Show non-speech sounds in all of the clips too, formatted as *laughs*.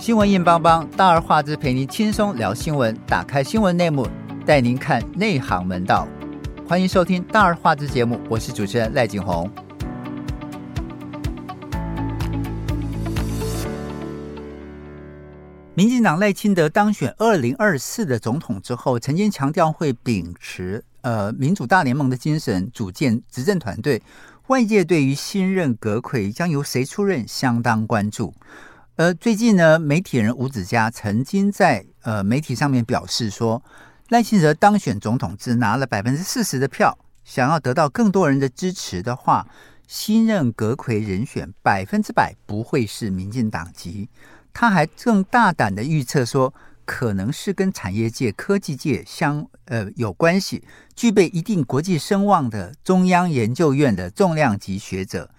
新闻硬邦邦，大而化之，陪您轻松聊新闻。打开新闻内幕，带您看内行门道。欢迎收听大而化之节目，我是主持人赖景红。民进党赖清德当选二零二四的总统之后，曾经强调会秉持呃民主大联盟的精神，组建执政团队。外界对于新任阁揆将由谁出任相当关注。呃，最近呢，媒体人吴子嘉曾经在呃媒体上面表示说，赖清德当选总统只拿了百分之四十的票，想要得到更多人的支持的话，新任阁揆人选百分之百不会是民进党籍。他还更大胆的预测说，可能是跟产业界、科技界相呃有关系，具备一定国际声望的中央研究院的重量级学者。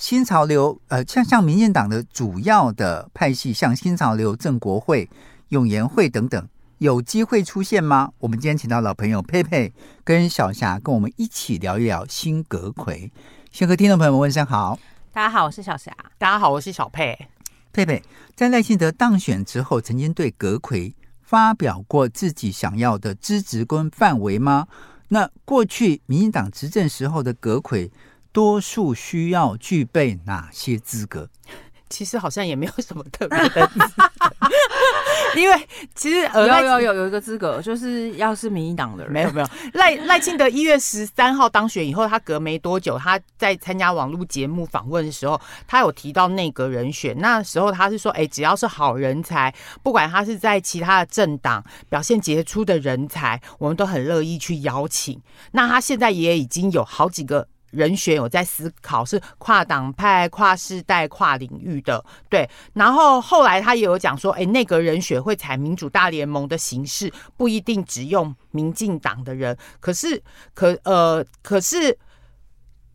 新潮流，呃，像像民进党的主要的派系，像新潮流、正国会、永延会等等，有机会出现吗？我们今天请到老朋友佩佩跟小霞，跟我们一起聊一聊新阁揆。先和听众朋友们问声好。大家好，我是小霞。大家好，我是小佩。佩佩在赖清德当选之后，曾经对阁揆发表过自己想要的资质跟范围吗？那过去民进党执政时候的阁揆。多数需要具备哪些资格？*laughs* 其实好像也没有什么特别的 *laughs* 因为其实呃有有有有一个资格，就是要是民进党的人。没有没有，赖赖清德一月十三号当选以后，他隔没多久，他在参加网络节目访问的时候，他有提到内阁人选。那时候他是说，哎，只要是好人才，不管他是在其他的政党表现杰出的人才，我们都很乐意去邀请。那他现在也已经有好几个。人选有在思考，是跨党派、跨世代、跨领域的，对。然后后来他也有讲说，哎，内阁人选会采民主大联盟的形式，不一定只用民进党的人。可是，可呃，可是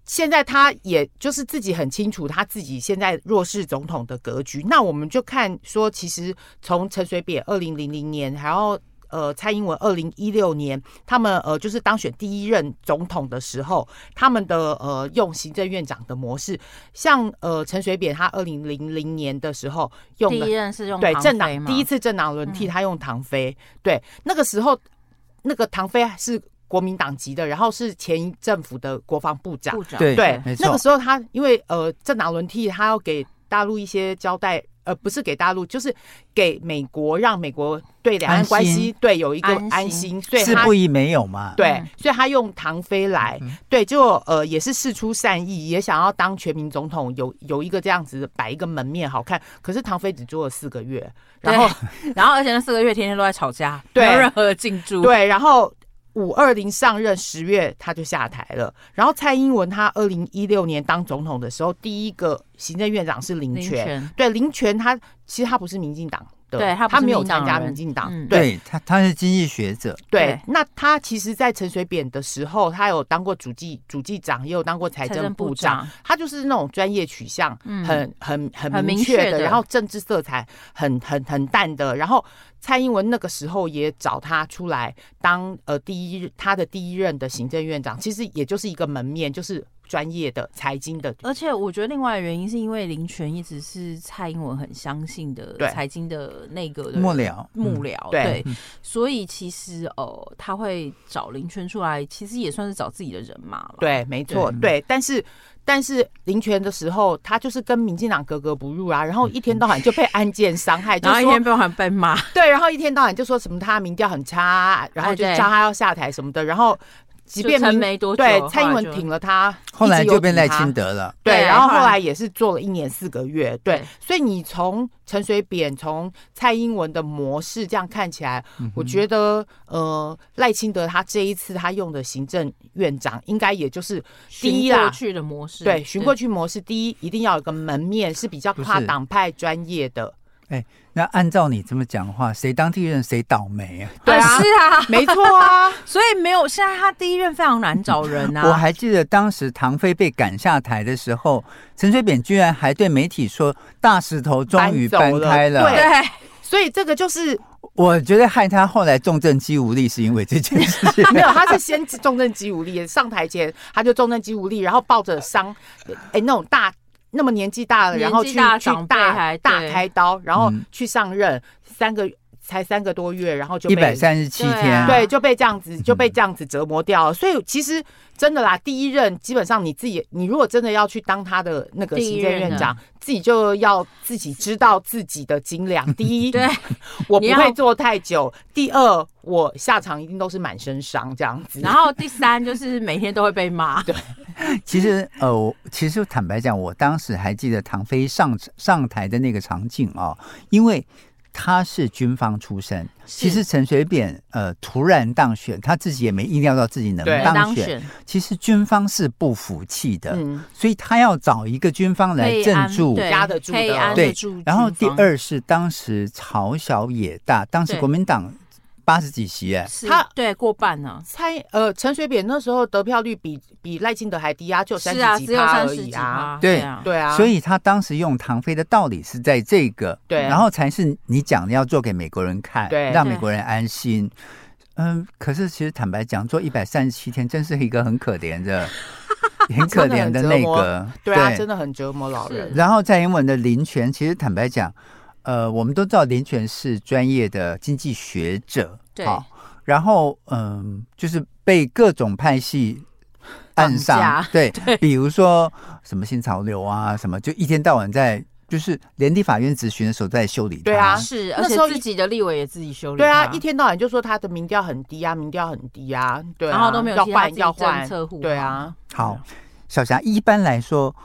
现在他也就是自己很清楚，他自己现在弱势总统的格局。那我们就看说，其实从陈水扁二零零零年，然后。呃，蔡英文二零一六年，他们呃就是当选第一任总统的时候，他们的呃用行政院长的模式，像呃陈水扁他二零零零年的时候用的第一任是用对政党第一次政党轮替，他用唐飞，嗯、对那个时候那个唐飞是国民党籍的，然后是前政府的国防部长，部长对，对那个时候他因为呃政党轮替，他要给大陆一些交代。呃，不是给大陆，就是给美国，让美国对两岸关系对有一个安心，所以是不宜没有嘛？对，所以他用唐飞来，嗯、对，就呃也是事出善意，也想要当全民总统，有有一个这样子摆一个门面好看。可是唐飞只做了四个月，然后 *laughs* 然后而且那四个月天天都在吵架，对没有任何的进驻，对，然后。五二零上任，十月他就下台了。然后蔡英文他二零一六年当总统的时候，第一个行政院长是林权。对，林权他其实他不是民进党的，对他他没有参加民进党。嗯、对，他他是经济学者。对，对那他其实，在陈水扁的时候，他有当过主计主计长，也有当过财政部长。他就是那种专业取向很很很明确的，的然后政治色彩很很很淡的，然后。蔡英文那个时候也找他出来当呃第一他的第一任的行政院长，其实也就是一个门面，就是专业的财经的。而且我觉得另外的原因是因为林权一直是蔡英文很相信的财经的那个的幕僚。幕僚，对，所以其实呃他会找林权出来，其实也算是找自己的人马了。对，没错，对，对，但是。但是林权的时候，他就是跟民进党格格不入啊，然后一天到晚就被案件伤害，*laughs* 就然后一天到晚被骂，对，然后一天到晚就说什么他民调很差，然后就叫他要下台什么的，然后即便没多久，对，蔡英文挺了他，后来就变赖清德了，对，然后后来也是做了一年四个月，对，所以你从。陈水扁从蔡英文的模式这样看起来，嗯、我觉得呃赖清德他这一次他用的行政院长应该也就是第一啦，过去的模式。对，循过去模式，第一一定要有个门面是比较跨党派专业的。哎，那按照你这么讲的话，谁当第一任谁倒霉啊？对啊，是啊，*laughs* 没错啊，*laughs* 所以没有现在他第一任非常难找人啊。我还记得当时唐飞被赶下台的时候，陈水扁居然还对媒体说：“大石头终于搬开了。”对，所以这个就是我觉得害他后来重症肌无力，是因为这件事情。*laughs* 没有，他是先重症肌无力，上台前他就重症肌无力，然后抱着伤，哎，那种大。那么年纪大了，然后去大去大大开刀，然后去上任、嗯、三个。才三个多月，然后就一百三十七天，对，就被这样子就被这样子折磨掉了。所以其实真的啦，第一任基本上你自己，你如果真的要去当他的那个行政院长，自己就要自己知道自己的斤两。第一，*laughs* 对，我不会做太久；第二，我下场一定都是满身伤这样子。然后第三，就是每天都会被骂。*laughs* 对，*laughs* 其实呃，其实坦白讲，我当时还记得唐飞上上台的那个场景哦，因为。他是军方出身，其实陈水扁呃突然当选，他自己也没意料到自己能当选。其实军方是不服气的，嗯，所以他要找一个军方来镇住，压得住的。对，然后第二是当时朝小野大，当时国民党。八十几席哎，他对过半呢。猜呃，陈水扁那时候得票率比比赖清德还低啊，就三十几趴而已啊。对对啊，所以他当时用唐飞的道理是在这个，对，然后才是你讲的要做给美国人看，对，让美国人安心。嗯，可是其实坦白讲，做一百三十七天，真是一个很可怜的、*laughs* 很可怜的那个，对啊，真的很折磨老人。然后蔡英文的林权，其实坦白讲。呃，我们都知道林权是专业的经济学者，对，然后嗯、呃，就是被各种派系暗杀，对，*laughs* 对，比如说什么新潮流啊，什么就一天到晚在，就是连地法院质询的时候在修理他，对啊，是，而且自己的立委也自己修理，对啊，一天到晚就说他的民调很低啊，民调很低啊，对啊，然后都没有要换要换。政策户，对啊，好，小霞一般来说。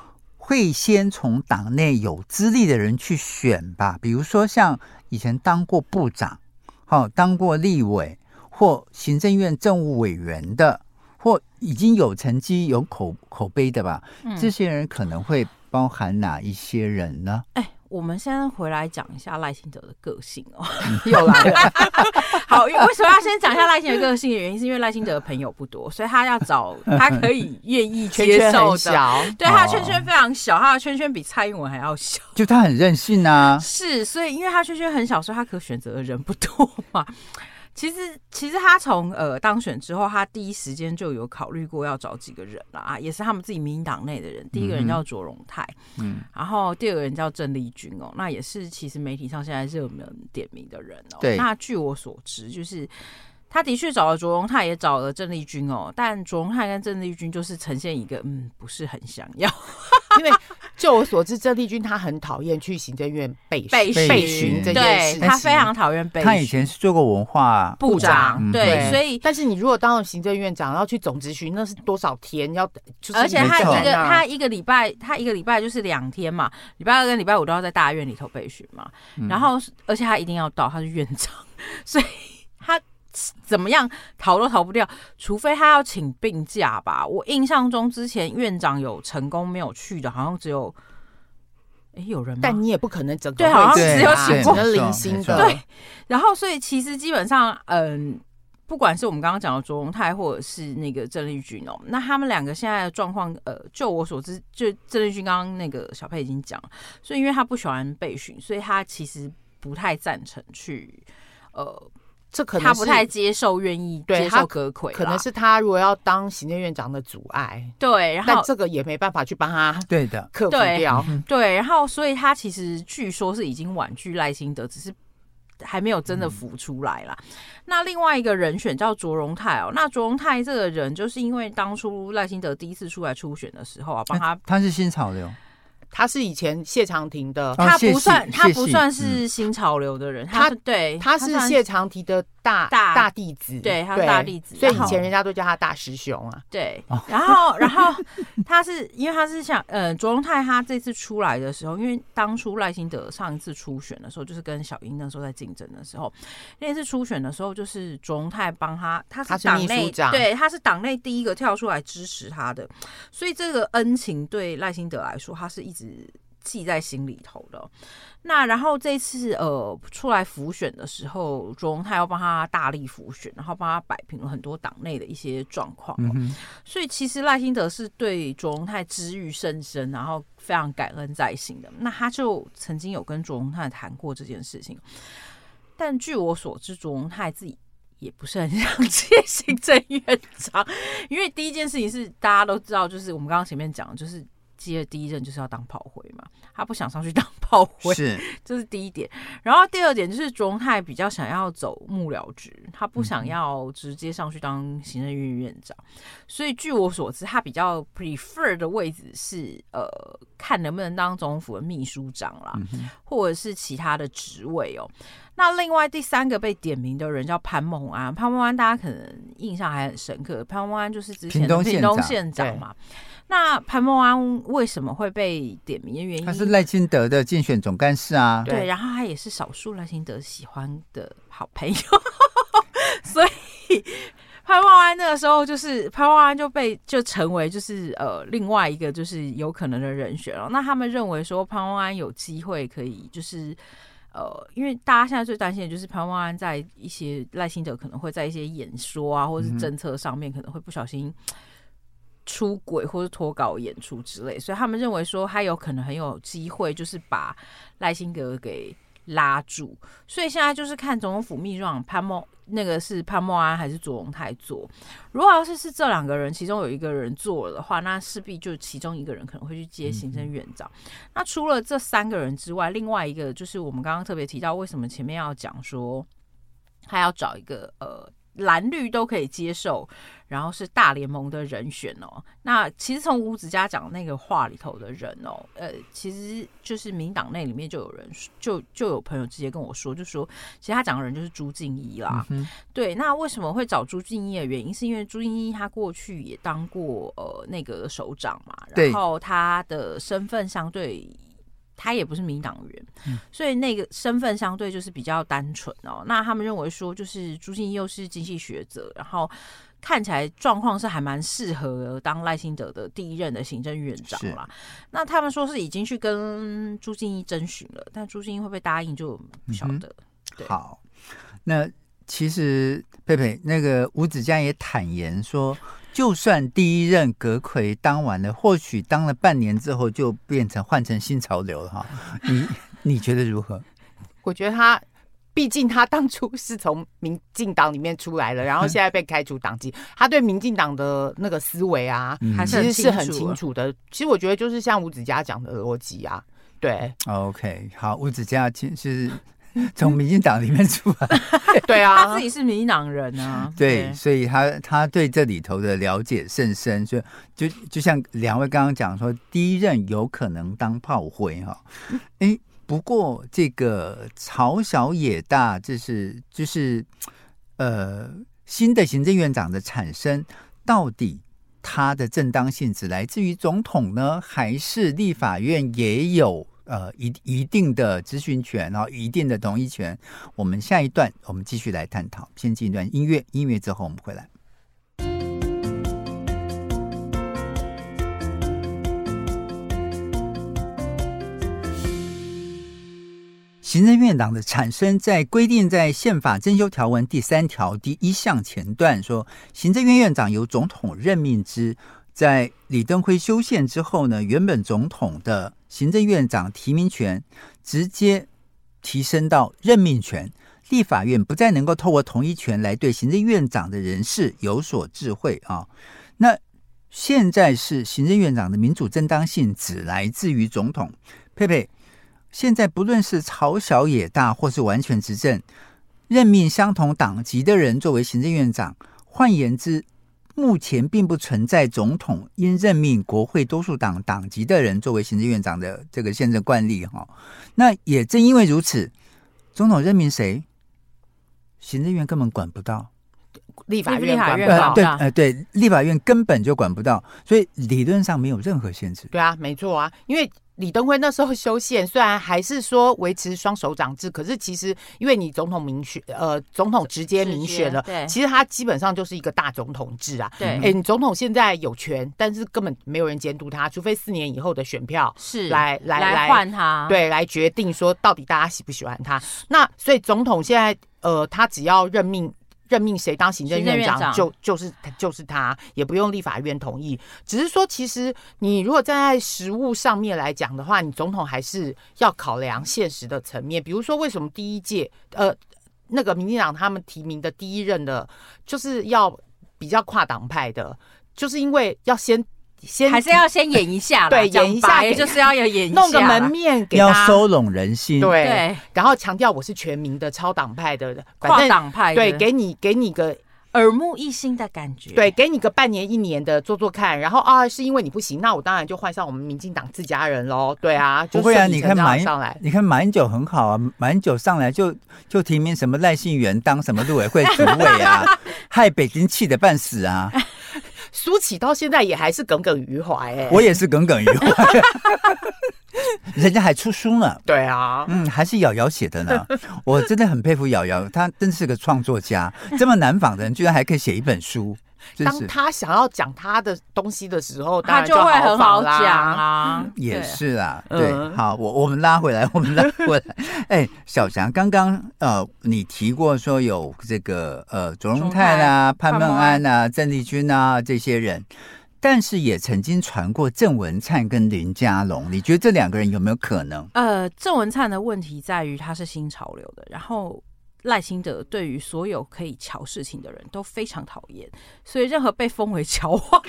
会先从党内有资历的人去选吧，比如说像以前当过部长、好当过立委或行政院政务委员的，或已经有成绩、有口口碑的吧。这些人可能会包含哪一些人呢？哎、嗯。我们先回来讲一下赖清德的个性哦，*laughs* 又来了。*laughs* 好，为什么要先讲一下赖清德个性的原因？是因为赖清德的朋友不多，所以他要找 *laughs* 他可以愿意接受的。圈圈对，他的圈圈非常小，他的圈圈比蔡英文还要小。就他很任性啊。是，所以因为他圈圈很小，所以他可选择的人不多嘛。其实，其实他从呃当选之后，他第一时间就有考虑过要找几个人啦啊，也是他们自己民进党内的人。第一个人叫卓荣泰，嗯，然后第二个人叫郑丽君哦，那也是其实媒体上现在热门点名的人哦。对，那据我所知，就是。他的确找了卓荣泰，也找了郑丽君哦，但卓荣泰跟郑丽君就是呈现一个嗯，不是很想要，*laughs* 因为就我所知，郑丽君她很讨厌去行政院备备备询这件事，他非常讨厌备询。他以前是做过文化部长，对，所以但是你如果当了行政院长，然后去总咨询，那是多少天要？而且他一个他一个礼拜，他一个礼拜就是两天嘛，礼拜二跟礼拜五都要在大院里头备询嘛，然后而且他一定要到，他是院长，所以他。怎么样逃都逃不掉，除非他要请病假吧。我印象中之前院长有成功没有去的，好像只有哎有人吗？但你也不可能整个对，好像只有请过零星的。对，然后所以其实基本上，嗯，不管是我们刚刚讲的卓荣泰，或者是那个郑丽君哦，那他们两个现在的状况，呃，就我所知，就郑丽君刚刚那个小佩已经讲了，所以因为他不喜欢被训，所以他其实不太赞成去呃。这可能他不太接受，愿意接受阁揆，可能是他如果要当行政院长的阻碍。对，然后但这个也没办法去帮他对的 *laughs* 克服掉。对，然后所以他其实据说是已经婉拒赖清德，只是还没有真的浮出来啦。嗯、那另外一个人选叫卓荣泰哦，那卓荣泰这个人就是因为当初赖清德第一次出来初选的时候啊，帮他他是新潮流。他是以前谢长廷的，他不算，他不算是新潮流的人，他对，他是谢长廷的大大大弟子，对，他是大弟子，所以以前人家都叫他大师兄啊。对，然后然后他是因为他是像呃卓荣泰，他这次出来的时候，因为当初赖清德上一次初选的时候，就是跟小英那时候在竞争的时候，那次初选的时候，就是卓荣泰帮他，他是党内对，他是党内第一个跳出来支持他的，所以这个恩情对赖清德来说，他是一直。是记在心里头的。那然后这次呃出来浮选的时候，卓荣泰要帮他大力浮选，然后帮他摆平了很多党内的一些状况。嗯。所以其实赖清德是对卓荣泰知遇甚深，然后非常感恩在心的。那他就曾经有跟卓荣泰谈过这件事情。但据我所知，卓荣泰自己也不是很想接行政院长，因为第一件事情是大家都知道，就是我们刚刚前面讲的，就是。接的第一任就是要当炮灰嘛，他不想上去 *laughs* 当炮灰，是，这是第一点。然后第二点就是卓荣泰比较想要走幕僚职，他不想要直接上去当行政院院长，嗯、所以据我所知，他比较 prefer 的位置是呃，看能不能当总统府的秘书长啦，嗯、或者是其他的职位哦。那另外第三个被点名的人叫潘孟安，潘孟安大家可能印象还很深刻，潘孟安就是之前的屏东县长嘛。那潘孟安为什么会被点名的原因？他是赖清德的竞选总干事啊。对，然后他也是少数赖清德喜欢的好朋友，*laughs* 所以潘孟安那个时候就是潘孟安就被就成为就是呃另外一个就是有可能的人选了。那他们认为说潘孟安有机会可以就是。呃，因为大家现在最担心的就是潘万安在一些赖清德可能会在一些演说啊，或者是政策上面可能会不小心出轨或者脱稿演出之类，所以他们认为说他有可能很有机会，就是把赖清德给拉住。所以现在就是看总统府秘书长潘孟。那个是潘孟安还是左荣泰做？如果要是是这两个人其中有一个人做了的话，那势必就其中一个人可能会去接行政院长。嗯、那除了这三个人之外，另外一个就是我们刚刚特别提到，为什么前面要讲说他要找一个呃。蓝绿都可以接受，然后是大联盟的人选哦。那其实从吴子嘉讲那个话里头的人哦，呃，其实就是民党内里面就有人就就有朋友直接跟我说，就说其实他讲的人就是朱静怡啦。嗯、对，那为什么会找朱静怡的原因，是因为朱静怡她过去也当过呃那个首长嘛，然后他的身份相对。他也不是民党员，嗯、所以那个身份相对就是比较单纯哦。那他们认为说，就是朱敬一又是经济学者，然后看起来状况是还蛮适合当赖清德的第一任的行政院长啦。那他们说是已经去跟朱敬一征询了，但朱敬一会不会答应就不晓得。嗯、好，那其实佩佩那个吴子嘉也坦言说。就算第一任阁揆当完了，或许当了半年之后就变成换成新潮流了哈。你 *laughs* 你觉得如何？我觉得他，毕竟他当初是从民进党里面出来的，然后 *laughs* 现在被开除党籍，他对民进党的那个思维啊，还是其实是很清楚的。其实我觉得就是像吴子嘉讲的逻辑啊，对。OK，好，吴子嘉其实。*laughs* 从民进党里面出来，*laughs* 对啊，他自己是民进党人啊，*laughs* 对，对。所以他他对这里头的了解甚深，所以就就像两位刚刚讲说，第一任有可能当炮灰哈，哎，不过这个朝小野大，就是就是呃新的行政院长的产生，到底他的正当性只来自于总统呢，还是立法院也有？呃，一一定的咨询权，然后一定的同意权。我们下一段我们继续来探讨。先进一段音乐，音乐之后我们回来。行政院长的产生，在规定在宪法增修条文第三条第一项前段说，行政院院长由总统任命之。在李登辉修宪之后呢，原本总统的行政院长提名权直接提升到任命权，立法院不再能够透过同意权来对行政院长的人事有所智慧啊。那现在是行政院长的民主正当性只来自于总统。佩佩，现在不论是朝小野大或是完全执政，任命相同党籍的人作为行政院长，换言之。目前并不存在总统应任命国会多数党党籍的人作为行政院长的这个宪政惯例哈。那也正因为如此，总统任命谁，行政院根本管不到，立法院管不到，对，呃，对，立法院根本就管不到，所以理论上没有任何限制。对啊，没错啊，因为。李登辉那时候修宪，虽然还是说维持双手掌制，可是其实因为你总统民选，呃，总统直接民选了，对，其实他基本上就是一个大总统制啊。对，哎、欸，你总统现在有权，但是根本没有人监督他，除非四年以后的选票是来来来换他，对，来决定说到底大家喜不喜欢他。那所以总统现在，呃，他只要任命。任命谁当行政院长就就是就是他，也不用立法院同意。只是说，其实你如果站在实务上面来讲的话，你总统还是要考量现实的层面。比如说，为什么第一届呃那个民进党他们提名的第一任的，就是要比较跨党派的，就是因为要先先还是要先演一下啦，*laughs* 对演一下讲白就是要有演一下，弄个门面给他要收拢人心。对，对然后强调我是全民的超党派的，反跨正党派的对，给你给你个耳目一新的感觉。对，给你个半年一年的做做看，然后啊，是因为你不行，那我当然就换上我们民进党自家人喽。对啊，就不会啊，你看马英上来，你看马英九很好啊，马英九上来就就提名什么赖信元当什么陆委会主委啊，*laughs* 害北京气得半死啊！苏起到现在也还是耿耿于怀哎。我也是耿耿于怀，*laughs* 人家还出书呢。对啊，嗯，还是瑶瑶写的呢。我真的很佩服瑶瑶，她真是个创作家。这么难仿的人，居然还可以写一本书。当他想要讲他的东西的时候，他就会很好讲啊。也是啊，对好，我我们拉回来，*laughs* 我们拉回来。哎，小翔，刚刚呃，你提过说有这个呃，卓荣泰啊、潘孟安啊、郑丽君啊这些人，但是也曾经传过郑文灿跟林佳龙，你觉得这两个人有没有可能？呃，郑文灿的问题在于他是新潮流的，然后。赖清德对于所有可以乔事情的人都非常讨厌，所以任何被封为乔王的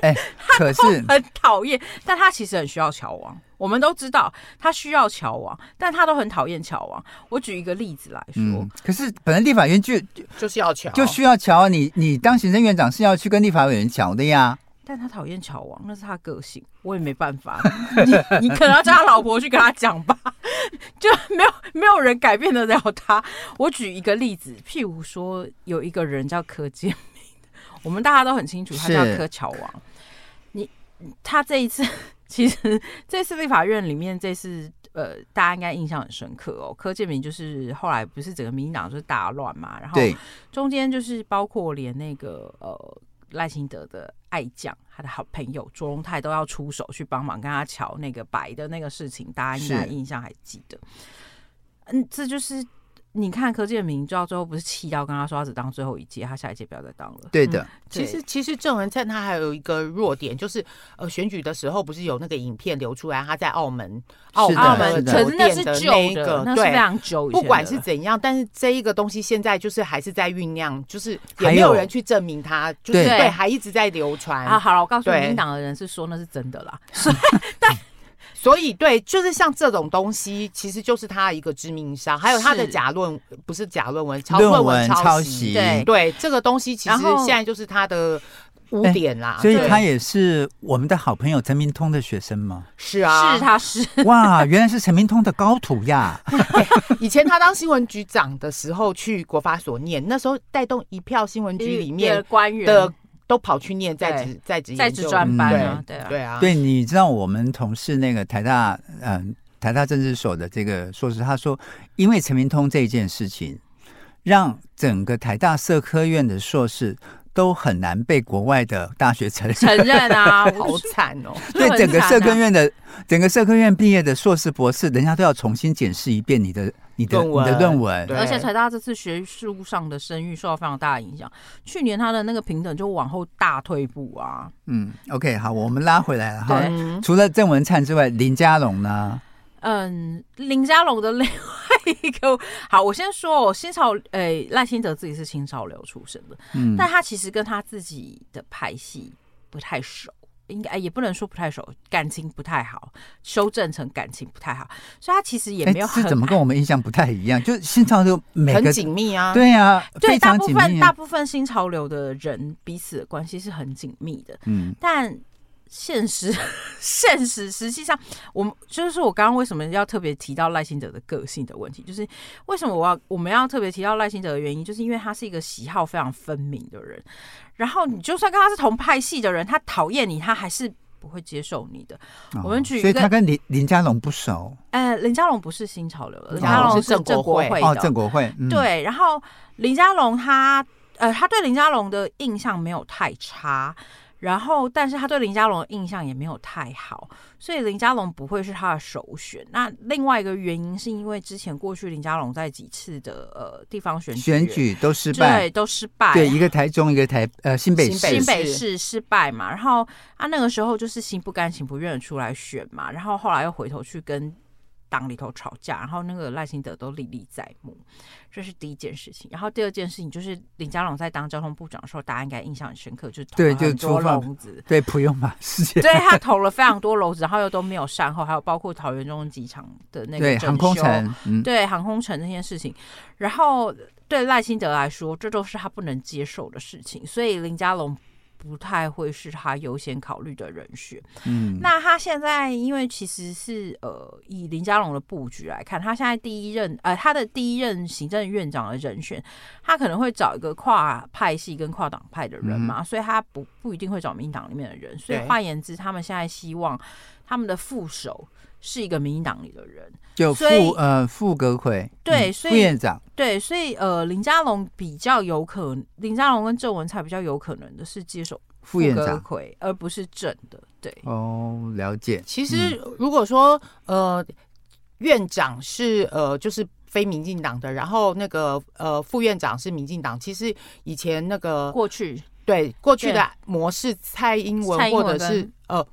人，*laughs* 哎，*laughs* 可是很讨厌。但他其实很需要乔王，我们都知道他需要乔王，但他都很讨厌乔王。我举一个例子来说，嗯、可是本来立法院就就是要乔，就需要乔啊。你你当行政院长是要去跟立法委员乔的呀。但他讨厌乔王，那是他个性，我也没办法。*laughs* 你你可能要叫他老婆去跟他讲吧，*laughs* 就没有没有人改变得了他。我举一个例子，譬如说有一个人叫柯建铭，我们大家都很清楚，他叫柯乔王。你他这一次其实这次立法院里面，这次呃，大家应该印象很深刻哦。柯建明就是后来不是整个民进党就是大乱嘛，然后中间就是包括连那个呃。赖清德的爱将，他的好朋友卓荣泰都要出手去帮忙，跟他瞧那个白的那个事情，大家应该印象还记得。嗯，这就是。你看柯建铭，到最后不是气到跟他说他只当最后一届，他下一届不要再当了。对的，嗯、其实其实郑文灿他还有一个弱点，就是呃选举的时候不是有那个影片流出来，他在澳门澳门酒店的那个，那是非常久，不管是怎样，但是这一个东西现在就是还是在酝酿，就是也没有人去证明他，就是对，还一直在流传啊。好了，我告诉你，民进党的人是说那是真的啦，*laughs* 但。所以，对，就是像这种东西，其实就是他一个致命伤。还有他的假论，不是假论文，抄论文抄袭。对对，这个东西其实现在就是他的污点啦。所以他也是我们的好朋友陈明通的学生吗？是啊，是他是。*laughs* 哇，原来是陈明通的高徒呀！*laughs* 以前他当新闻局长的时候去国法所念，那时候带动一票新闻局里面 *laughs* 的官员的。都跑去念在职在职在职专班啊，对啊，对啊，对，你知道我们同事那个台大嗯、呃、台大政治所的这个硕士，他说，因为陈明通这件事情，让整个台大社科院的硕士都很难被国外的大学承认承认啊，*laughs* 好惨哦！对，整个社科院的整个社科院毕业的硕士博士，人家都要重新检视一遍你的。你的，你的论文，而且台大这次学术上的声誉受到非常大的影响。去年他的那个平等就往后大退步啊。嗯，OK，好，我们拉回来了哈。除了郑文灿之外，林佳龙呢？嗯，林佳龙的另外一个，*laughs* 好，我先说，哦新潮，诶、欸，赖清德自己是新潮流出身的，嗯，但他其实跟他自己的派系不太熟。应该也不能说不太熟，感情不太好，修正成感情不太好，所以他其实也没有很。怎么跟我们印象不太一样？就新潮流每个很紧密啊，对啊，对，大部分啊、大部分新潮流的人彼此的关系是很紧密的，嗯，但现实 *laughs* 现实实际上，我们就是说我刚刚为什么要特别提到赖清德的个性的问题，就是为什么我要我们要特别提到赖清德的原因，就是因为他是一个喜好非常分明的人。然后你就算跟他是同派系的人，他讨厌你，他还是不会接受你的。哦、我们举一个，所以他跟林林佳龙不熟。呃，林佳龙不是新潮流的，林佳龙是郑国会的。哦，郑国会。嗯、对，然后林佳龙他呃，他对林佳龙的印象没有太差。然后，但是他对林佳龙的印象也没有太好，所以林佳龙不会是他的首选。那另外一个原因是因为之前过去林佳龙在几次的呃地方选举选举都失败，对，都失败。对，一个台中，一个台呃新北市，新北市失败嘛。然后啊，那个时候就是心不甘情不愿的出来选嘛。然后后来又回头去跟党里头吵架，然后那个赖清德都历历在目，这是第一件事情。然后第二件事情就是林佳龙在当交通部长的时候，大家应该印象很深刻，就是投了很多篓子，对，不用吧？事件，对他投了非常多篓子，然后又都没有善后，还有包括桃园中机场的那个对航空城，嗯、对航空城那件事情，然后对赖清德来说，这都是他不能接受的事情，所以林佳龙。不太会是他优先考虑的人选。嗯，那他现在因为其实是呃，以林佳龙的布局来看，他现在第一任呃，他的第一任行政院长的人选，他可能会找一个跨派系跟跨党派的人嘛，嗯、所以他不不一定会找民进党里面的人。所以换言之，他们现在希望他们的副手是一个民进党里的人，就副呃副阁魁对，副院长对，所以呃林佳龙比较有可能，林佳龙跟郑文灿比较有可能的是接手副院长，而不是正的。对哦，了解。其实如果说呃院长是呃就是非民进党的，然后那个呃副院长是民进党，其实以前那个过去对过去的模式，蔡英文或者是呃。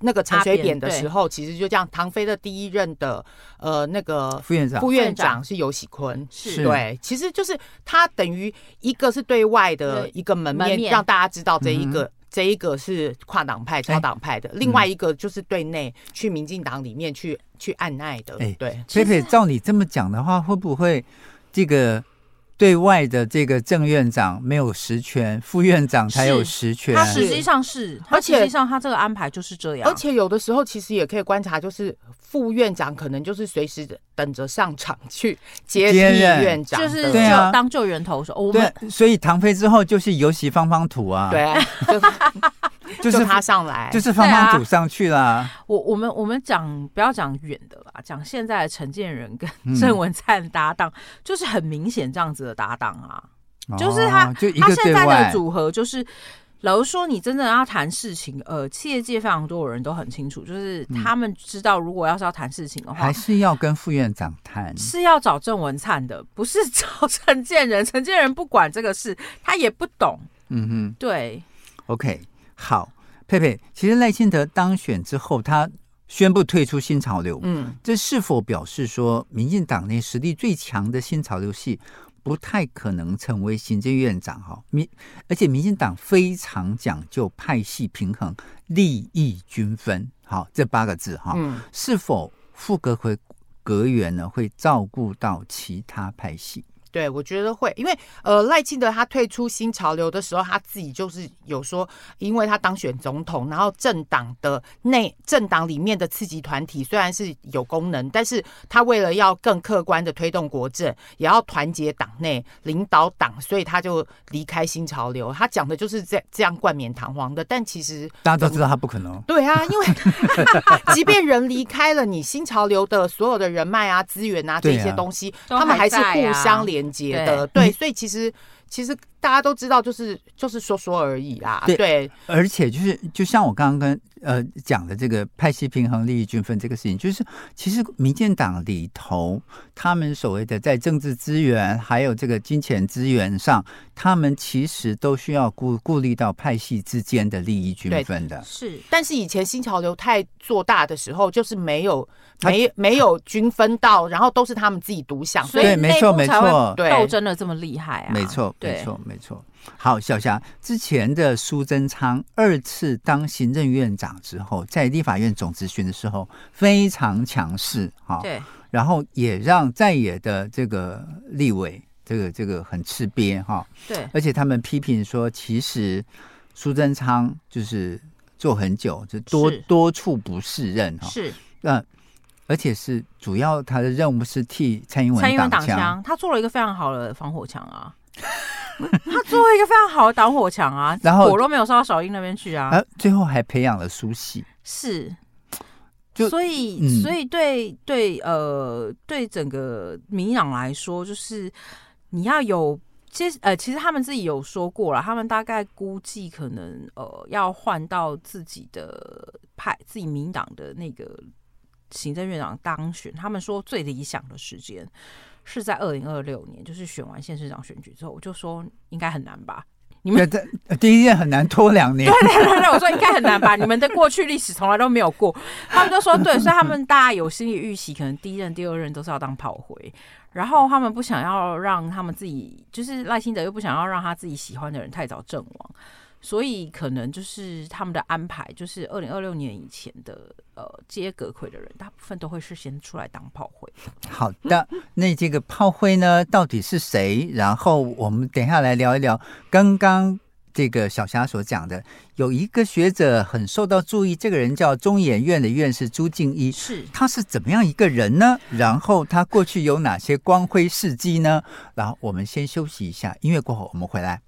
那个陈水扁的时候，其实就这样。唐飞的第一任的呃那个副院长，副院长是尤喜坤，是对。其实就是他等于一个是对外的一个门面，让大家知道这一个这一个是跨党派、超党派的。另外一个就是对内去民进党里面去去按耐的。哎，对。佩佩，照你这么讲的话，会不会这个？对外的这个正院长没有实权，副院长才有实权。他实际上是，而且实际上他这个安排就是这样。而且有的时候其实也可以观察，就是副院长可能就是随时等着上场去接替院长，就是就当救援投手。我们对，所以唐飞之后就是游锡芳芳土啊。对。*laughs* 就是他上来，就是方方组上去啦。啊、我我们我们讲不要讲远的啦，讲现在的陈建仁跟 *laughs* 郑文灿搭档，嗯、就是很明显这样子的搭档啊。哦、就是他就他现在的组合，就是老实说，你真的要谈事情，呃，企业界非常多的人都很清楚，就是他们知道，如果要是要谈事情的话，还是要跟副院长谈，是要找郑文灿的，不是找陈建仁。*laughs* 陈建仁不管这个事，他也不懂。嗯哼，对，OK。好，佩佩，其实赖清德当选之后，他宣布退出新潮流，嗯，这是否表示说，民进党内实力最强的新潮流系不太可能成为行政院长？哈，民而且民进党非常讲究派系平衡、利益均分，好，这八个字哈，嗯，是否副阁会阁员呢会照顾到其他派系？对，我觉得会，因为呃，赖清德他退出新潮流的时候，他自己就是有说，因为他当选总统，然后政党的内政党里面的次级团体虽然是有功能，但是他为了要更客观的推动国政，也要团结党内领导党，所以他就离开新潮流。他讲的就是这这样冠冕堂皇的，但其实大家都知道他不可能。*laughs* 对啊，因为 *laughs* 即便人离开了，你新潮流的所有的人脉啊、资源啊这些东西，啊、他们还是互相连。结的。对，所以其实其实大家都知道，就是就是说说而已啦。对，对而且就是就像我刚刚跟呃讲的这个派系平衡、利益均分这个事情，就是其实民进党里头，他们所谓的在政治资源还有这个金钱资源上，他们其实都需要顾顾虑到派系之间的利益均分的。是，但是以前新潮流太做大的时候，就是没有。没没有均分到，然后都是他们自己独享，所以没错没错，对，斗争的这么厉害啊！没错没错没错。好，小霞之前的苏贞昌二次当行政院长之后，在立法院总咨询的时候非常强势，哈，对，然后也让在野的这个立委这个这个很吃瘪，哈，对，而且他们批评说，其实苏贞昌就是做很久，就多多处不适任，哈，是，那。而且是主要他的任务是替蔡英文蔡英文挡枪，他做了一个非常好的防火墙啊，*laughs* 他做了一个非常好的挡火墙啊，然后火都没有烧到小英那边去啊，啊，最后还培养了苏系，是，就所以、嗯、所以对对呃对整个民党来说，就是你要有，其实呃其实他们自己有说过了，他们大概估计可能呃要换到自己的派自己民党的那个。行政院长当选，他们说最理想的时间是在二零二六年，就是选完县市长选举之后。我就说应该很难吧？你们这第一任很难拖两年。*laughs* 对对对对，我说应该很难吧？你们的过去历史从来都没有过。他们就说对，所以他们大家有心理预期，可能第一任、第二任都是要当炮灰。然后他们不想要让他们自己，就是赖清德又不想要让他自己喜欢的人太早阵亡。所以可能就是他们的安排，就是二零二六年以前的呃接阁魁的人，大部分都会是先出来当炮灰。*laughs* 好的，那这个炮灰呢，到底是谁？然后我们等一下来聊一聊刚刚这个小霞所讲的，有一个学者很受到注意，这个人叫中研院的院士朱敬一，是他是怎么样一个人呢？然后他过去有哪些光辉事迹呢？然后我们先休息一下，音乐过后我们回来。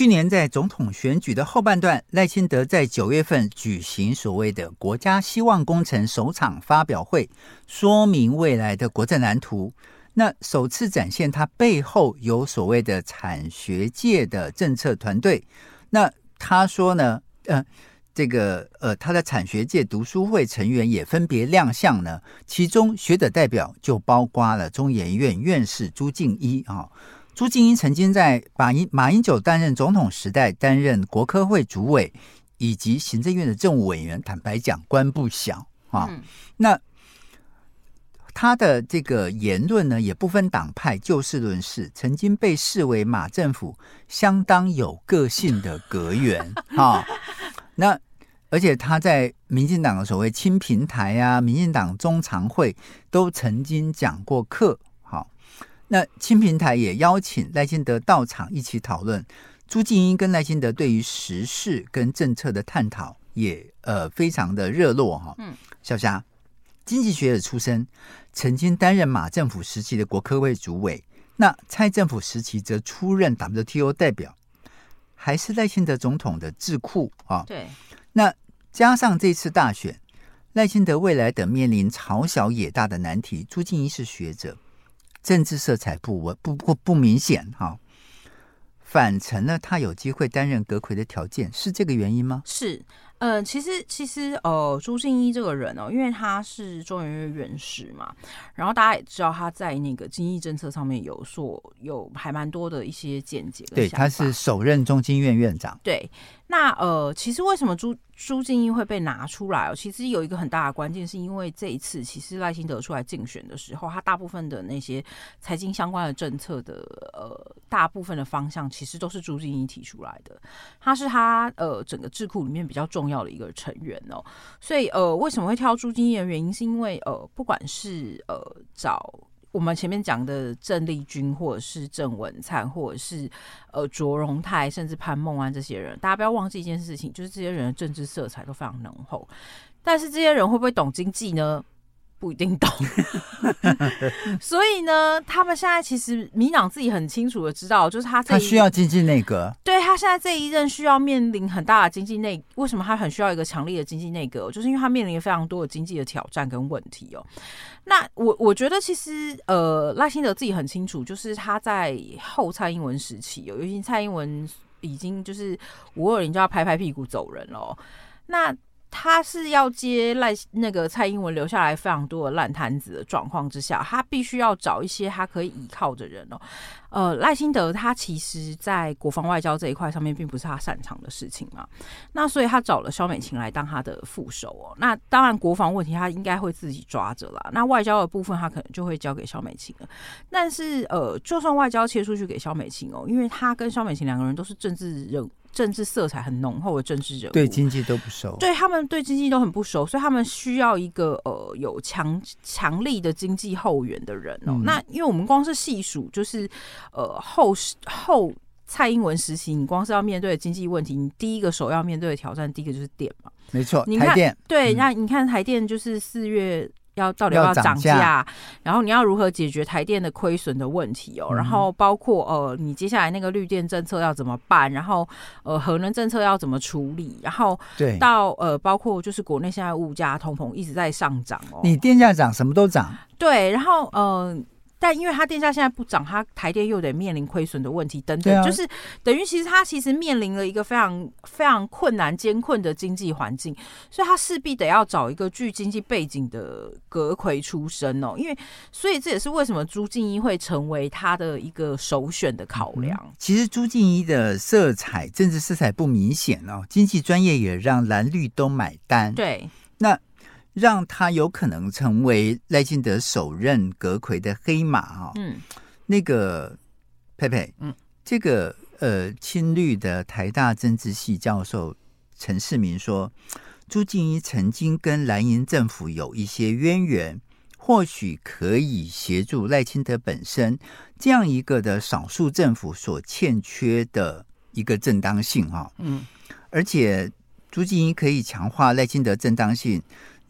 去年在总统选举的后半段，赖清德在九月份举行所谓的国家希望工程首场发表会，说明未来的国政蓝图。那首次展现他背后有所谓的产学界的政策团队。那他说呢，呃，这个呃，他的产学界读书会成员也分别亮相呢，其中学者代表就包括了中研院院士朱敬一啊。朱静英曾经在马英马英九担任总统时代担任国科会主委，以及行政院的政务委员。坦白讲，官不小啊。嗯、那他的这个言论呢，也不分党派，就事论事，曾经被视为马政府相当有个性的阁员啊。那而且他在民进党的所谓亲平台啊，民进党中常会都曾经讲过课。那青平台也邀请赖清德到场一起讨论，朱静英跟赖清德对于时事跟政策的探讨也呃非常的热络哈。嗯，小霞，经济学者出身，曾经担任马政府时期的国科会主委，那蔡政府时期则出任 WTO 代表，还是赖清德总统的智库啊。对，那加上这次大选，赖清德未来等面临朝小野大的难题，朱静怡是学者。政治色彩不稳不不不明显哈，反成呢他有机会担任阁揆的条件，是这个原因吗？是。呃，其实其实呃，朱敬一这个人哦，因为他是中研院院士嘛，然后大家也知道他在那个经济政策上面有所有还蛮多的一些见解。对，他是首任中经院院长。对，那呃，其实为什么朱朱敬一会被拿出来哦？其实有一个很大的关键，是因为这一次其实赖清德出来竞选的时候，他大部分的那些财经相关的政策的呃大部分的方向，其实都是朱敬一提出来的。他是他呃整个智库里面比较重要的一个成员哦，所以呃，为什么会挑朱敬一的原因，是因为呃，不管是呃找我们前面讲的郑丽君，或者是郑文灿，或者是呃卓荣泰，甚至潘孟安这些人，大家不要忘记一件事情，就是这些人的政治色彩都非常浓厚，但是这些人会不会懂经济呢？不一定懂，*laughs* 所以呢，他们现在其实民党自己很清楚的知道，就是他他需要经济内阁，对他现在这一任需要面临很大的经济内，为什么他很需要一个强力的经济内阁？就是因为他面临非常多的经济的挑战跟问题哦。那我我觉得其实呃赖清德自己很清楚，就是他在后蔡英文时期，有尤其蔡英文已经就是五二零就要拍拍屁股走人了，那。他是要接赖那个蔡英文留下来非常多的烂摊子的状况之下，他必须要找一些他可以依靠的人哦。呃，赖清德他其实在国防外交这一块上面并不是他擅长的事情嘛，那所以他找了萧美琴来当他的副手哦。那当然国防问题他应该会自己抓着啦，那外交的部分他可能就会交给萧美琴了。但是呃，就算外交切出去给萧美琴哦，因为他跟萧美琴两个人都是政治人。政治色彩很浓厚的政治人物，对经济都不熟，对他们对经济都很不熟，所以他们需要一个呃有强强力的经济后援的人哦。嗯、那因为我们光是细数，就是呃后后蔡英文时期，你光是要面对的经济问题，你第一个首要面对的挑战，第一个就是电嘛，没错，你看台电。对，那、嗯、你看台电就是四月。要到底要不要涨价？然后你要如何解决台电的亏损的问题哦？嗯、然后包括呃，你接下来那个绿电政策要怎么办？然后呃，核能政策要怎么处理？然后对，到呃，包括就是国内现在物价通膨一直在上涨哦。你电价涨，什么都涨。对，然后呃，但因为他电价现在不涨，他台电又得面临亏损的问题等等，啊、就是等于其实他其实面临了一个非常非常困难艰困的经济环境，所以他势必得要找一个具经济背景的阁揆出身哦。因为所以这也是为什么朱静怡会成为他的一个首选的考量。嗯、其实朱静怡的色彩政治色彩不明显哦，经济专业也让蓝绿都买单。对，那。让他有可能成为赖清德首任阁魁的黑马啊！嗯，那个佩佩，嗯，这个呃亲绿的台大政治系教授陈世民说，朱静怡曾经跟蓝营政府有一些渊源，或许可以协助赖清德本身这样一个的少数政府所欠缺的一个正当性哈。嗯，而且朱静怡可以强化赖清德正当性。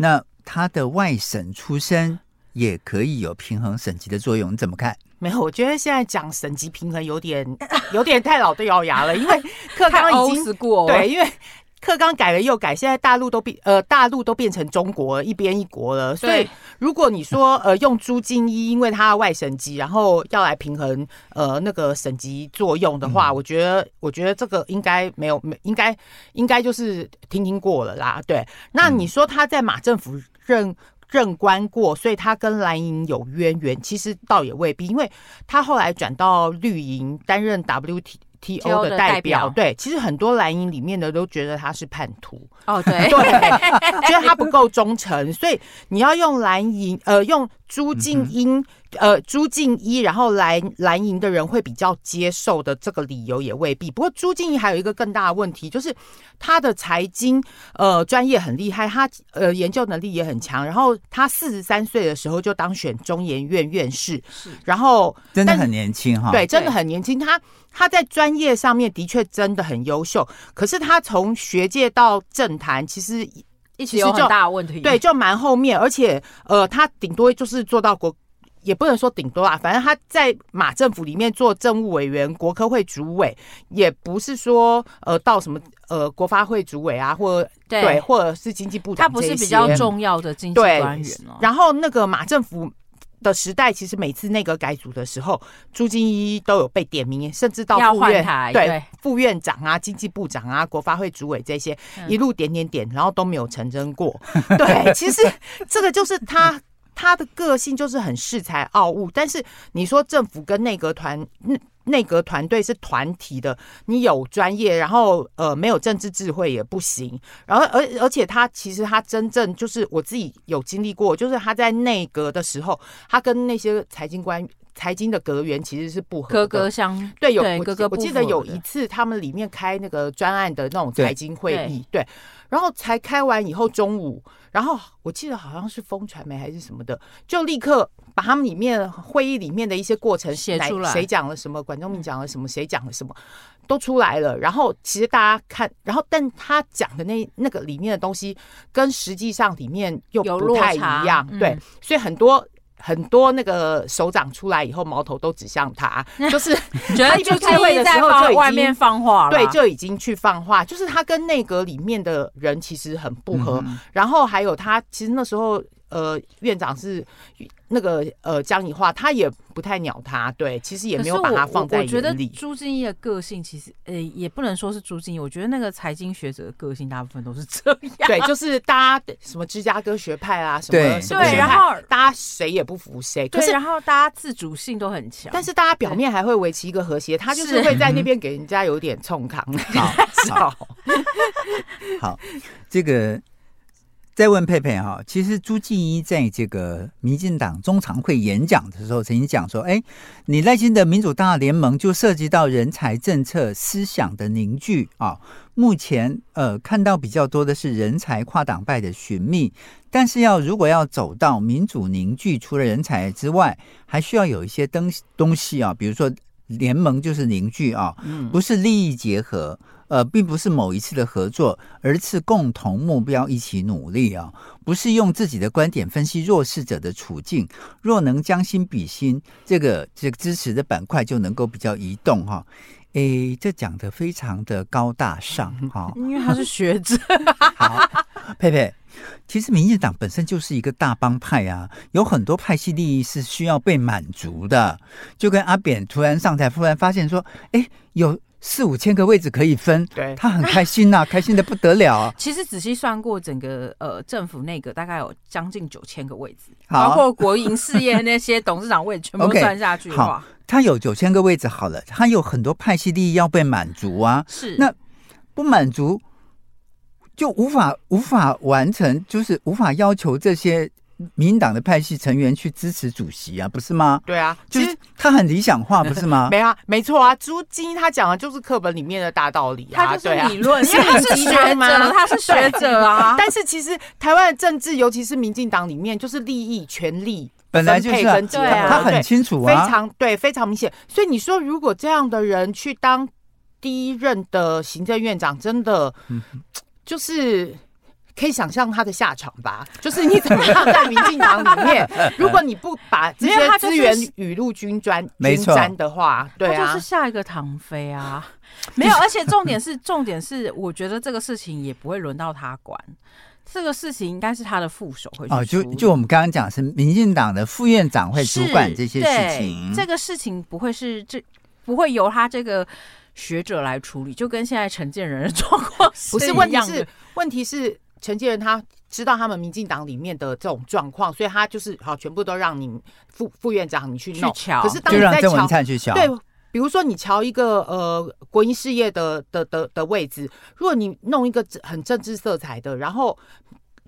那他的外省出身也可以有平衡省级的作用，你怎么看？没有，我觉得现在讲省级平衡有点有点太老掉牙了，因为课 *laughs* 纲已经过对，因为。课纲改了又改，现在大陆都变呃大陆都变成中国一边一国了，所以如果你说呃用朱敬一，因为他外省籍，然后要来平衡呃那个省级作用的话，嗯、我觉得我觉得这个应该没有没应该应该就是听听过了啦。对，那你说他在马政府任任官过，所以他跟蓝营有渊源，其实倒也未必，因为他后来转到绿营担任 WT。T O 的代表，对，其实很多蓝营里面的都觉得他是叛徒，哦，对，*laughs* 对，觉得他不够忠诚，所以你要用蓝营，呃，用朱敬英。呃，朱静一，然后蓝蓝营的人会比较接受的这个理由也未必。不过朱静一还有一个更大的问题，就是他的财经呃专业很厉害，他呃研究能力也很强。然后他四十三岁的时候就当选中研院院士，是，然后真的很年轻哈，对，真的很年轻。他他在专业上面的确真的很优秀，可是他从学界到政坛，其实一直有很大的问题，对，就蛮后面，而且呃，他顶多就是做到国。也不能说顶多啊，反正他在马政府里面做政务委员、国科会主委，也不是说呃到什么呃国发会主委啊，或对，对，或者是经济部长，他不是比较重要的经济官员哦。然后那个马政府的时代，其实每次内阁改组的时候，朱金一都有被点名，甚至到副院对，对副院长啊、经济部长啊、国发会主委这些一路点点点，然后都没有成真过。*laughs* 对，其实这个就是他。*laughs* 他的个性就是很恃才傲物，但是你说政府跟内阁团内阁团队是团体的，你有专业，然后呃没有政治智慧也不行。然后而而且他其实他真正就是我自己有经历过，就是他在内阁的时候，他跟那些财经官财经的格员其实是不合的，格格相对有格格。我记得有一次他们里面开那个专案的那种财经会议，对，对，然后才开完以后中午。然后我记得好像是风传媒还是什么的，就立刻把他们里面会议里面的一些过程写出来，谁讲了什么，管仲明讲了什么，谁讲了什么，都出来了。然后其实大家看，然后但他讲的那那个里面的东西，跟实际上里面又不太一样，对，嗯、所以很多。很多那个首长出来以后，矛头都指向他，*laughs* 就是觉得就开会的时候就外面放话了，对，就已经去放话，就是他跟内阁里面的人其实很不合，嗯、然后还有他其实那时候呃院长是。那个呃，江宜桦他也不太鸟他，对，其实也没有把他放在眼里。我觉得朱敬一的个性其实，呃，也不能说是朱敬一，我觉得那个财经学者的个性大部分都是这样。对，就是大家什么芝加哥学派啊，什么什么学派，然后大家谁也不服谁。可是然后大家自主性都很强，但是大家表面还会维持一个和谐，他就是会在那边给人家有点冲康。*laughs* 好，好，这个。再问佩佩哈，其实朱敬一在这个民进党中常会演讲的时候，曾经讲说：“哎，你赖清德民主大联盟就涉及到人才政策思想的凝聚啊。目前呃看到比较多的是人才跨党派的寻觅，但是要如果要走到民主凝聚，除了人才之外，还需要有一些东东西啊，比如说联盟就是凝聚啊，不是利益结合。”呃，并不是某一次的合作，而是共同目标，一起努力啊！不是用自己的观点分析弱势者的处境，若能将心比心，这个这个支持的板块就能够比较移动哈。诶，这讲的非常的高大上哈，*laughs* 因为他是学者。*laughs* 好，佩佩，其实民进党本身就是一个大帮派啊，有很多派系利益是需要被满足的。就跟阿扁突然上台，突然发现说，哎，有四五千个位置可以分，对他很开心呐、啊，*laughs* 开心的不得了、啊。其实仔细算过，整个呃政府内阁大概有将近九千个位置，包括国营事业那些董事长位置全部 *laughs* 算下去的话，okay, 他有九千个位置好了，他有很多派系利益要被满足啊。是那不满足。就无法无法完成，就是无法要求这些民进党的派系成员去支持主席啊，不是吗？对啊，就是他很理想化，*laughs* 不是吗？没啊，没错啊，朱金他讲的就是课本里面的大道理啊，他就是理论，啊、因为他是学者，他是学者啊。*laughs* 但是其实台湾的政治，尤其是民进党里面，就是利益、权力本来就是、啊、对、啊，他很清楚啊，非常对，非常明显。所以你说，如果这样的人去当第一任的行政院长，真的，嗯、就是。可以想象他的下场吧，*laughs* 就是你怎么样在民进党里面，如果你不把这些资源雨露均沾、没沾的话，对啊，就是下一个唐飞啊，*laughs* 没有，而且重点是，重点是，我觉得这个事情也不会轮到他管，这个事情应该是他的副手会哦，就就我们刚刚讲是民进党的副院长会主管这些事情，这个事情不会是这不会由他这个学者来处理，就跟现在承建人的状况 *laughs* 不是问题是问题是。承建人他知道他们民进党里面的这种状况，所以他就是好，全部都让你副副院长你去弄。去瞧。可是当你在乔，对，比如说你瞧一个呃国营事业的的的的位置，如果你弄一个很政治色彩的，然后。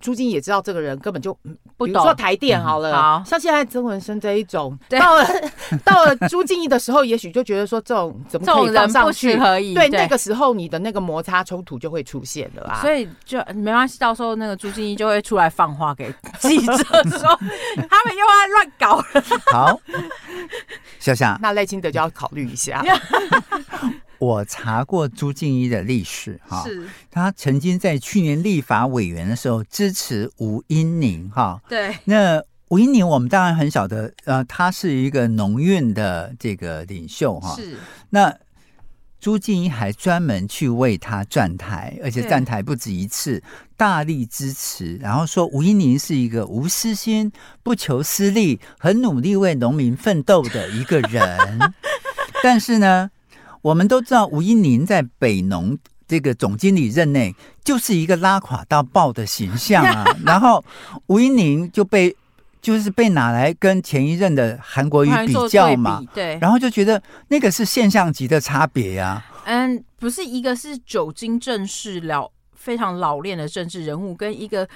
朱金也知道这个人根本就不懂，比如说台电好了，嗯、好像现在曾文生这一种，到了 *laughs* 到了朱静怡的时候，也许就觉得说这种怎么可以放上去？可以对，对那个时候你的那个摩擦冲突就会出现了啊。所以就没关系，到时候那个朱静怡就会出来放话给记者说，他们又要乱搞了。好，小夏，那赖清德就要考虑一下。我查过朱静一的历史，哈，是他曾经在去年立法委员的时候支持吴英宁，哈，对。那吴英宁我们当然很晓得，呃，他是一个农运的这个领袖，哈。是。那朱静怡还专门去为他站台，而且站台不止一次，大力支持，然后说吴英宁是一个无私心、不求私利、很努力为农民奋斗的一个人。*laughs* 但是呢，我们都知道吴一宁在北农这个总经理任内就是一个拉垮到爆的形象啊，*laughs* 然后吴一宁就被就是被拿来跟前一任的韩国瑜比较嘛，对，然后就觉得那个是现象级的差别呀。嗯，不是一个是久经政事了非常老练的政治人物，跟一个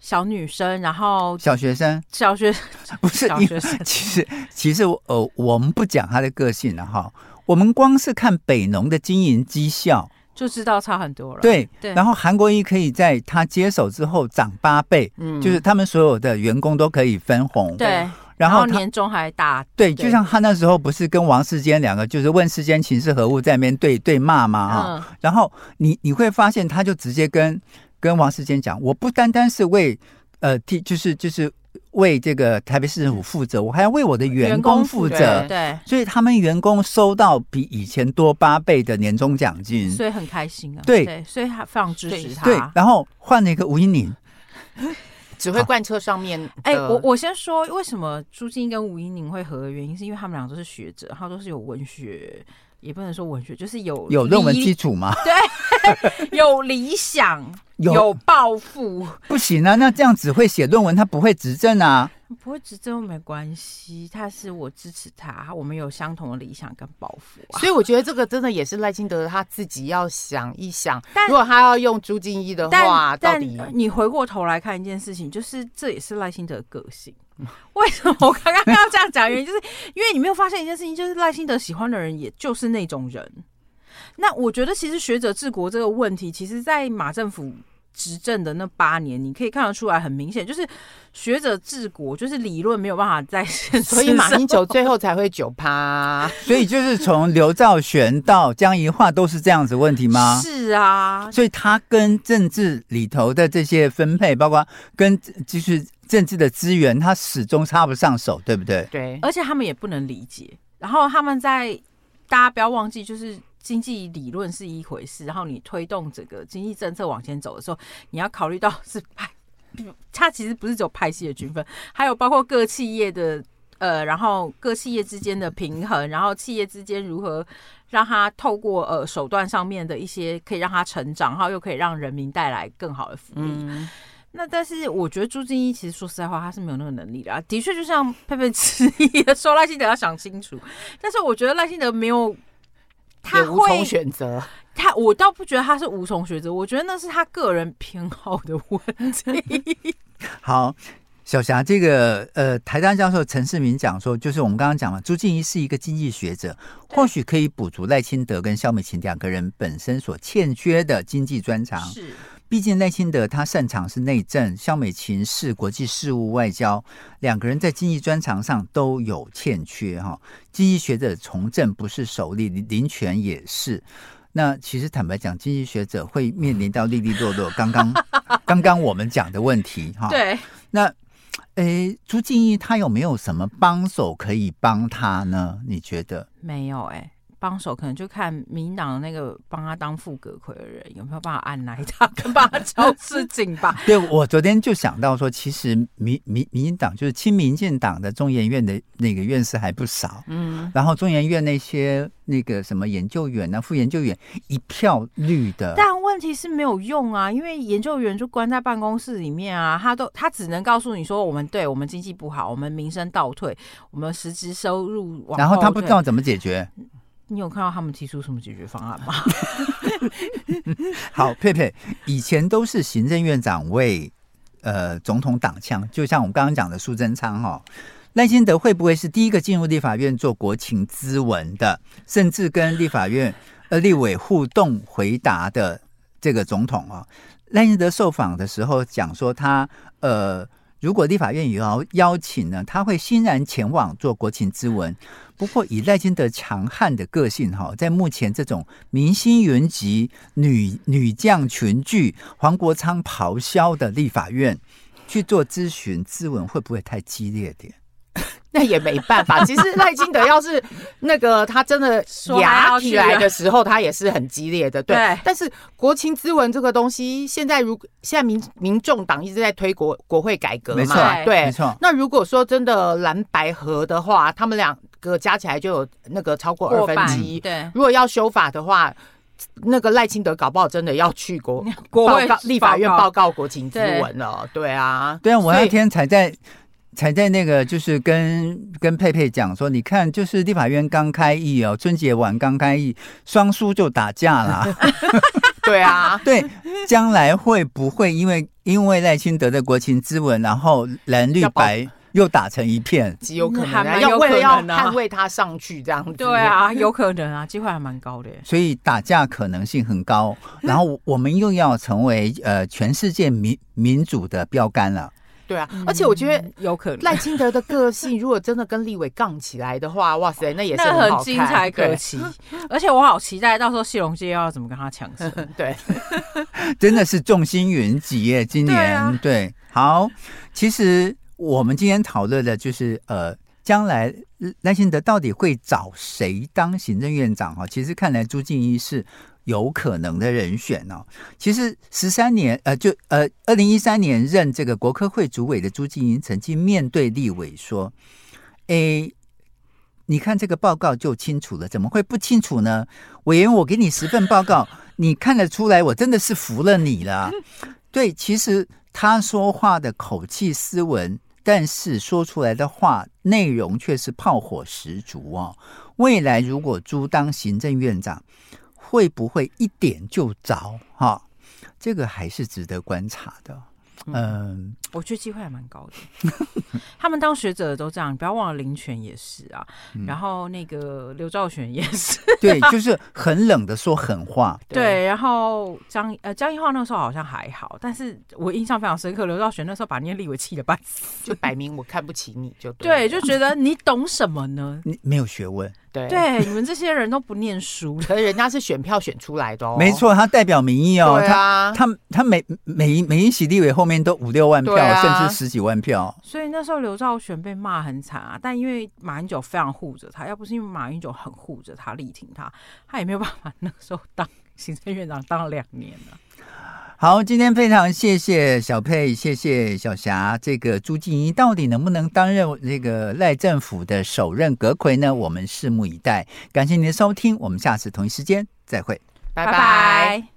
小女生，然后小学生，小学 *laughs* 不是小学生，其实其实呃，我们不讲他的个性了哈。我们光是看北农的经营绩效，就知道差很多了。对，对。然后韩国一可以在他接手之后涨八倍，嗯，就是他们所有的员工都可以分红。对，然后，年终还打。对，就像他那时候不是跟王世坚两个，就是问世坚情是何物，在那边对对骂嘛哈、嗯。然后你你会发现，他就直接跟跟王世坚讲，我不单单是为呃替，就是就是。为这个台北市政府负责，我还要为我的员工负责。对，对，所以他们员工收到比以前多八倍的年终奖金，所以很开心啊。对，对，所以他非常支持他。对，然后换了一个吴英宁，*laughs* 只会贯彻上面。哎、欸，我我先说，为什么朱静跟吴英宁会合的原因，是因为他们俩都是学者，然后都是有文学。也不能说文学，就是有有论文基础吗？*laughs* 对，*laughs* 有理想，*laughs* 有抱负。不行啊，那这样只会写论文，他不会执政啊。不会执政没关系，他是我支持他，我们有相同的理想跟抱负啊。所以我觉得这个真的也是赖清德他自己要想一想，如果他要用朱敬一的话，到底你回过头来看一件事情，就是这也是赖清德的个性。*laughs* 为什么我刚刚要这样讲？原因就是因为你没有发现一件事情，就是赖清德喜欢的人，也就是那种人。那我觉得，其实学者治国这个问题，其实，在马政府执政的那八年，你可以看得出来，很明显，就是学者治国，就是理论没有办法再现。所以马英九最后 *laughs* 才会九趴。所以就是从刘兆玄到江宜桦都是这样子问题吗？是啊。所以他跟政治里头的这些分配，包括跟就是。政治的资源，他始终插不上手，对不对？对，而且他们也不能理解。然后他们在，大家不要忘记，就是经济理论是一回事，然后你推动整个经济政策往前走的时候，你要考虑到是派它其实不是只有派系的均分，还有包括各企业的呃，然后各企业之间的平衡，然后企业之间如何让它透过呃手段上面的一些可以让它成长，然后又可以让人民带来更好的福利。嗯那但是我觉得朱敬一其实说实在话，他是没有那个能力的啊。的确，就像佩佩质疑的说，赖清德要想清楚。但是我觉得赖清德没有，他会无从选择。他我倒不觉得他是无从选择，我觉得那是他个人偏好的问题。*laughs* 好，小霞，这个呃，台大教授陈世民讲说，就是我们刚刚讲了，朱敬一是一个经济学者，或许可以补足赖清德跟肖美琴两个人本身所欠缺的经济专长。是。毕竟赖清德他擅长是内政，肖美琴是国际事务外交，两个人在经济专长上都有欠缺哈。经济学者从政不是首例，林权也是。那其实坦白讲，经济学者会面临到利利落落，刚刚 *laughs* 刚刚我们讲的问题哈。对，那诶，朱敬一他有没有什么帮手可以帮他呢？你觉得？没有哎。帮手可能就看民进党的那个帮他当副阁揆的人有没有办法按捺他，*laughs* 跟帮他交事情吧。*laughs* 对，我昨天就想到说，其实民民民进党就是亲民进党的中研院的那个院士还不少，嗯，然后中研院那些那个什么研究员呢、副研究员一票绿的，但问题是没有用啊，因为研究员就关在办公室里面啊，他都他只能告诉你说，我们对我们经济不好，我们民生倒退，我们实质收入往，然后他不知道怎么解决。你有看到他们提出什么解决方案吗？*laughs* 好，佩佩，以前都是行政院长为呃总统挡枪，就像我们刚刚讲的苏贞昌哈，赖清德会不会是第一个进入立法院做国情咨文的，甚至跟立法院呃立委互动回答的这个总统啊？赖清德受访的时候讲说他呃。如果立法院有邀邀请呢，他会欣然前往做国情咨文。不过以赖清德强悍的个性哈，在目前这种明星云集、女女将群聚、黄国昌咆哮的立法院去做咨询质问，会不会太激烈点？那也没办法。其实赖清德要是那个他真的牙起来的时候，他也是很激烈的。对，对但是国情咨文这个东西，现在如现在民民众党一直在推国国会改革嘛，对，没错。那如果说真的蓝白合的话，他们两个加起来就有那个超过二分之一。对，如果要修法的话，那个赖清德搞不好真的要去国国会立法院报告国情咨文了。对，对啊，对啊，我那天才在。才在那个，就是跟跟佩佩讲说，你看，就是立法院刚开议哦，春节晚刚开议，双输就打架啦。*laughs* 对啊，*laughs* 对，将来会不会因为因为赖清德的国情咨文，然后蓝绿白又打成一片？极有可能啊，要为了要捍卫他上去这样子。对啊，有可能啊，机会还蛮高的。所以打架可能性很高，然后我们又要成为呃全世界民民主的标杆了。对啊，而且我觉得有可能赖清德的个性，如果真的跟立委杠起来的话，哇塞，*laughs* 那也是很，很精彩可期。而且我好期待到时候谢龙介要怎么跟他抢胜。*laughs* 对，*laughs* 真的是众星云集耶，今年对，啊、对。好，其实我们今天讨论的就是呃，将来赖清德到底会找谁当行政院长哈？其实看来朱静怡是。有可能的人选哦，其实十三年呃，就呃，二零一三年任这个国科会主委的朱静莹曾经面对立委说：“诶，你看这个报告就清楚了，怎么会不清楚呢？委员，我给你十份报告，*laughs* 你看得出来，我真的是服了你了。*laughs* 对，其实他说话的口气斯文，但是说出来的话内容却是炮火十足哦。未来如果朱当行政院长。”会不会一点就着？哈，这个还是值得观察的。嗯，我觉得机会还蛮高的。*laughs* 他们当学者的都这样，不要忘了林权也是啊，嗯、然后那个刘兆玄也是，对，就是很冷的说狠话。对，*laughs* 对，然后张呃江宜樺那时候好像还好，但是我印象非常深刻，刘兆玄那时候把那些立委气的半死，就摆明我看不起你就，对，就觉得你懂什么呢？*laughs* 你没有学问。对，对，你们这些人都不念书，*laughs* 可是人家是选票选出来的哦。没错，他代表民意哦。对啊，他他他每每一每一席立委后面都五六万票，啊、甚至十几万票。所以那时候刘兆玄被骂很惨啊，但因为马英九非常护着他，要不是因为马英九很护着他、力挺他，他也没有办法那时候当行政院长当了两年了。好，今天非常谢谢小佩，谢谢小霞。这个朱静怡到底能不能担任这个赖政府的首任阁魁呢？我们拭目以待。感谢您的收听，我们下次同一时间再会，拜拜。